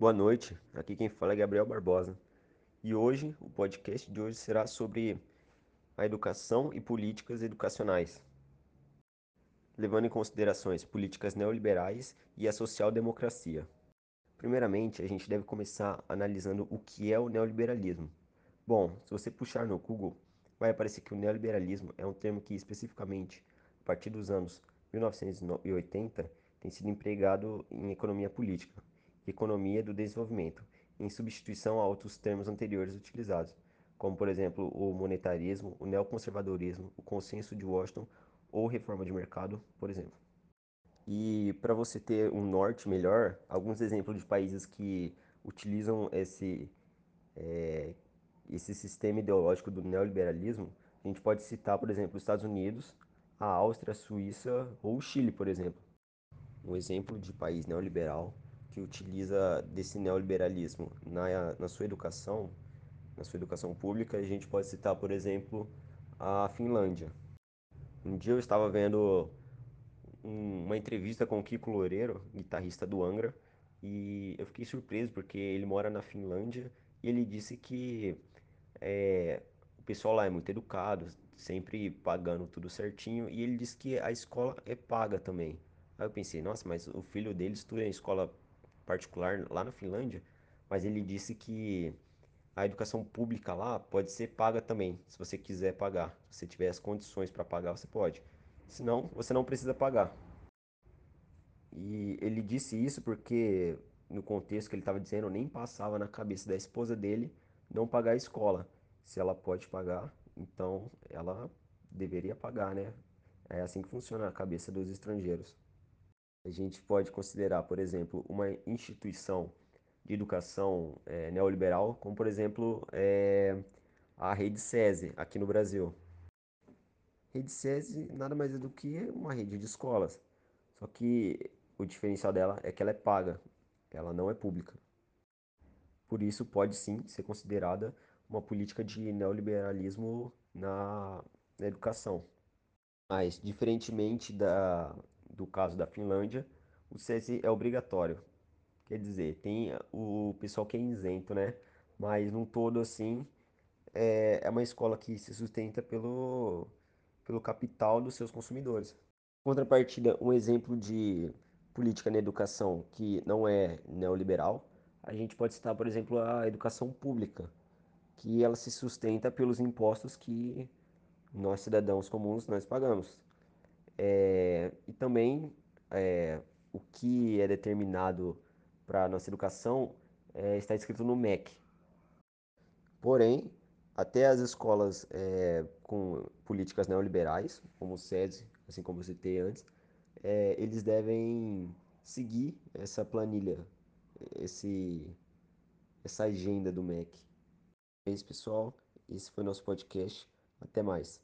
Boa noite, aqui quem fala é Gabriel Barbosa. E hoje, o podcast de hoje será sobre a educação e políticas educacionais, levando em considerações políticas neoliberais e a social-democracia. Primeiramente, a gente deve começar analisando o que é o neoliberalismo. Bom, se você puxar no Google, vai aparecer que o neoliberalismo é um termo que especificamente, a partir dos anos 1980, tem sido empregado em economia política economia do desenvolvimento, em substituição a outros termos anteriores utilizados, como por exemplo o monetarismo, o neoconservadorismo, o consenso de Washington ou reforma de mercado, por exemplo. E para você ter um norte melhor, alguns exemplos de países que utilizam esse, é, esse sistema ideológico do neoliberalismo, a gente pode citar, por exemplo, os Estados Unidos, a Áustria, a Suíça ou o Chile, por exemplo. Um exemplo de país neoliberal que utiliza desse neoliberalismo na, na sua educação, na sua educação pública, a gente pode citar, por exemplo, a Finlândia. Um dia eu estava vendo um, uma entrevista com o Kiko Loureiro, guitarrista do Angra, e eu fiquei surpreso porque ele mora na Finlândia e ele disse que é, o pessoal lá é muito educado, sempre pagando tudo certinho, e ele disse que a escola é paga também. Aí eu pensei, nossa, mas o filho dele estuda em escola particular lá na Finlândia, mas ele disse que a educação pública lá pode ser paga também, se você quiser pagar. Se você tiver as condições para pagar, você pode. Senão, você não precisa pagar. E ele disse isso porque, no contexto que ele estava dizendo, nem passava na cabeça da esposa dele não pagar a escola. Se ela pode pagar, então ela deveria pagar, né? É assim que funciona a cabeça dos estrangeiros. A gente pode considerar, por exemplo, uma instituição de educação é, neoliberal, como por exemplo é, a rede SESI aqui no Brasil. Rede SESI nada mais é do que uma rede de escolas, só que o diferencial dela é que ela é paga, ela não é pública. Por isso pode sim ser considerada uma política de neoliberalismo na, na educação. Mas, diferentemente da, do caso da Finlândia, o SESI é obrigatório. Quer dizer, tem o pessoal que é isento, né? Mas num todo assim, é, é uma escola que se sustenta pelo, pelo capital dos seus consumidores. Contrapartida, um exemplo de política na educação que não é neoliberal, a gente pode citar, por exemplo, a educação pública, que ela se sustenta pelos impostos que nós cidadãos comuns nós pagamos. É, e também é, o que é determinado para a nossa educação é, está escrito no MEC. Porém, até as escolas com políticas neoliberais, como o SESI, assim como eu citei antes, eles devem seguir essa planilha, esse, essa agenda do MEC. É isso, pessoal. Esse foi nosso podcast. Até mais.